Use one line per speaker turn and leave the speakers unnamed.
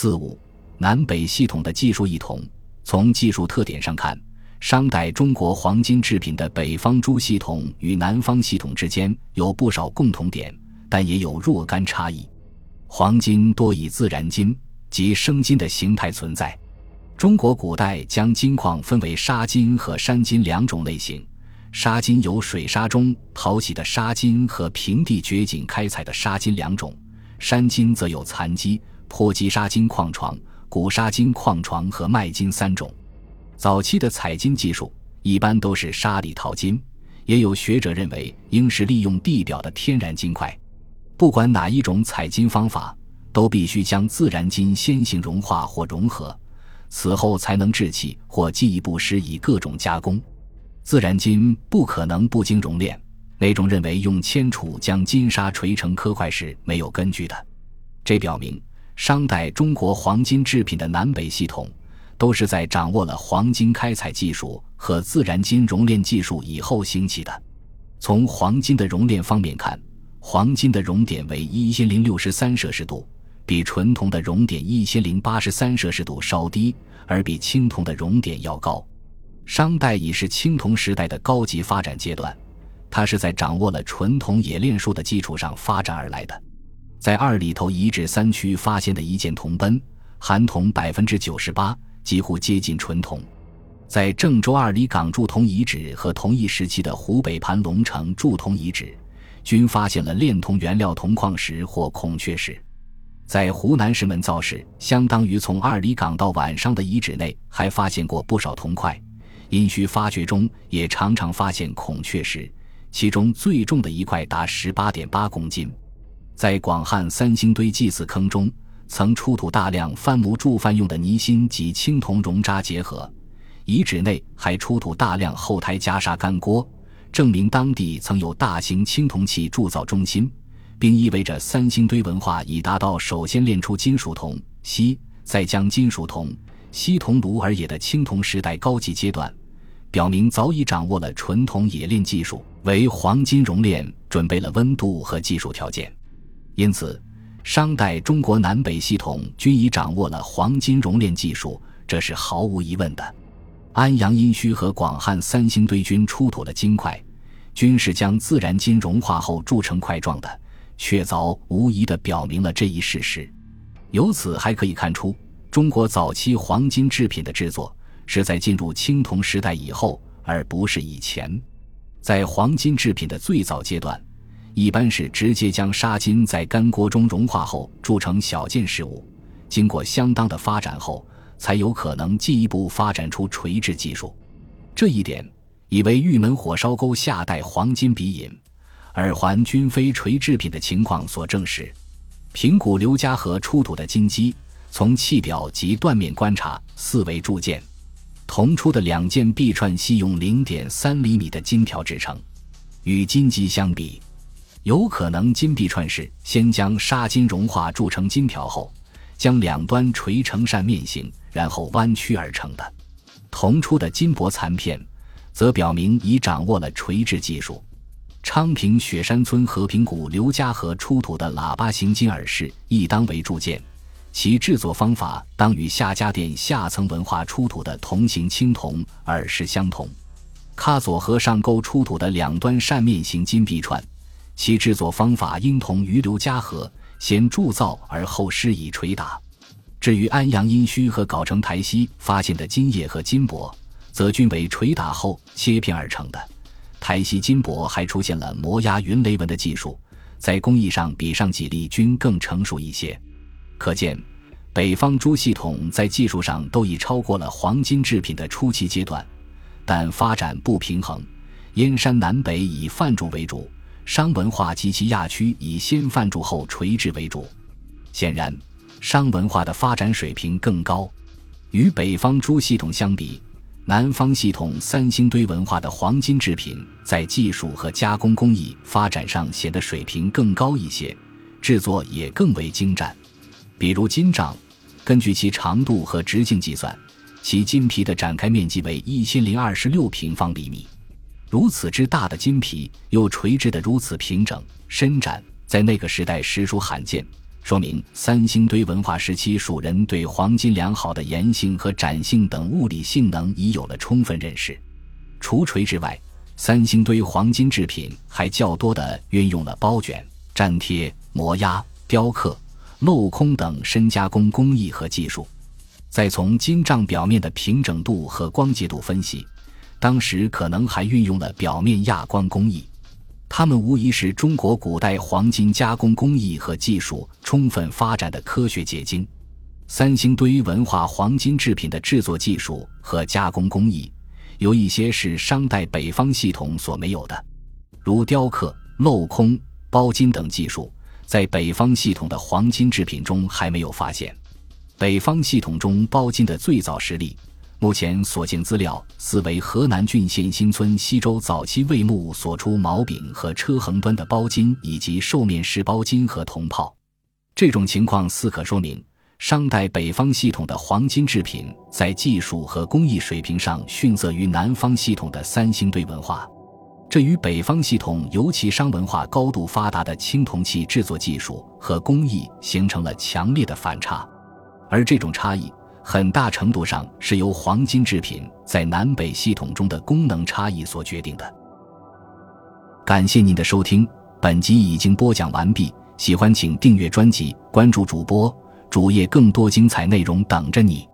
四五南北系统的技术异同，从技术特点上看，商代中国黄金制品的北方诸系统与南方系统之间有不少共同点，但也有若干差异。黄金多以自然金及生金的形态存在。中国古代将金矿分为沙金和山金两种类型。沙金有水沙中淘洗的沙金和平地掘井开采的沙金两种，山金则有残基、坡基沙金矿床、古沙金矿床和麦金三种。早期的采金技术一般都是沙里淘金，也有学者认为应是利用地表的天然金块。不管哪一种采金方法，都必须将自然金先行融化或融合，此后才能制器或进一步施以各种加工。自然金不可能不经熔炼。那种认为用铅杵将金沙锤成颗块是没有根据的。这表明商代中国黄金制品的南北系统都是在掌握了黄金开采技术和自然金熔炼技术以后兴起的。从黄金的熔炼方面看。黄金的熔点为一千零六十三摄氏度，比纯铜的熔点一千零八十三摄氏度稍低，而比青铜的熔点要高。商代已是青铜时代的高级发展阶段，它是在掌握了纯铜冶炼术的基础上发展而来的。在二里头遗址三区发现的一件铜奔，含铜百分之九十八，几乎接近纯铜。在郑州二里岗铸铜遗址和同一时期的湖北盘龙城铸铜遗址。均发现了炼铜原料铜矿石或孔雀石，在湖南石门造市，相当于从二里岗到晚上的遗址内，还发现过不少铜块。殷墟发掘中也常常发现孔雀石，其中最重的一块达十八点八公斤。在广汉三星堆祭祀坑中，曾出土大量番木铸饭用的泥芯及青铜熔渣结合，遗址内还出土大量后台加砂干锅。证明当地曾有大型青铜器铸造中心，并意味着三星堆文化已达到首先炼出金属铜、锡，再将金属铜、锡铜炉而冶的青铜时代高级阶段，表明早已掌握了纯铜冶炼技术，为黄金熔炼准备了温度和技术条件。因此，商代中国南北系统均已掌握了黄金熔炼技术，这是毫无疑问的。安阳殷墟和广汉三星堆均出土了金块，均是将自然金融化后铸成块状的，确凿无疑地表明了这一事实。由此还可以看出，中国早期黄金制品的制作是在进入青铜时代以后，而不是以前。在黄金制品的最早阶段，一般是直接将砂金在干锅中融化后铸成小件事物，经过相当的发展后。才有可能进一步发展出锤制技术，这一点已为玉门火烧沟下代黄金鼻引、耳环均非锤制品的情况所证实。平谷刘家河出土的金鸡，从器表及断面观察，四为铸件，铜出的两件臂串系用零点三厘米的金条制成，与金鸡相比，有可能金币串是先将砂金融化铸成金条后，将两端锤成扇面形。然后弯曲而成的铜出的金箔残片，则表明已掌握了锤制技术。昌平雪山村和平谷刘家河出土的喇叭形金耳饰，亦当为铸件，其制作方法当与夏家店下层文化出土的铜形青铜耳饰相同。喀左河上沟出土的两端扇面形金币串，其制作方法应同于刘家河，先铸造而后施以捶打。至于安阳殷墟和藁城台西发现的金叶和金箔，则均为捶打后切片而成的。台西金箔还出现了磨压云雷纹的技术，在工艺上比上几例均更成熟一些。可见，北方诸系统在技术上都已超过了黄金制品的初期阶段，但发展不平衡。燕山南北以范铸为主，商文化及其亚区以先泛铸后锤制为主。显然。商文化的发展水平更高，与北方诸系统相比，南方系统三星堆文化的黄金制品在技术和加工工艺发展上显得水平更高一些，制作也更为精湛。比如金杖，根据其长度和直径计算，其金皮的展开面积为一千零二十六平方厘米。如此之大的金皮，又垂直的如此平整伸展，在那个时代实属罕见。说明三星堆文化时期蜀人对黄金良好的岩性和展性等物理性能已有了充分认识。除锤之外，三星堆黄金制品还较多地运用了包卷、粘贴、磨压、雕刻、镂空等深加工工艺和技术。再从金杖表面的平整度和光洁度分析，当时可能还运用了表面亚光工艺。它们无疑是中国古代黄金加工工艺和技术充分发展的科学结晶。三星堆文化黄金制品的制作技术和加工工艺，有一些是商代北方系统所没有的，如雕刻、镂空、包金等技术，在北方系统的黄金制品中还没有发现。北方系统中包金的最早实例。目前所见资料似为河南郡县新村西周早期魏墓所出毛柄和车横端的包金，以及兽面石包金和铜炮。这种情况似可说明商代北方系统的黄金制品在技术和工艺水平上逊色于南方系统的三星堆文化，这与北方系统尤其商文化高度发达的青铜器制作技术和工艺形成了强烈的反差，而这种差异。很大程度上是由黄金制品在南北系统中的功能差异所决定的。感谢您的收听，本集已经播讲完毕。喜欢请订阅专辑，关注主播主页，更多精彩内容等着你。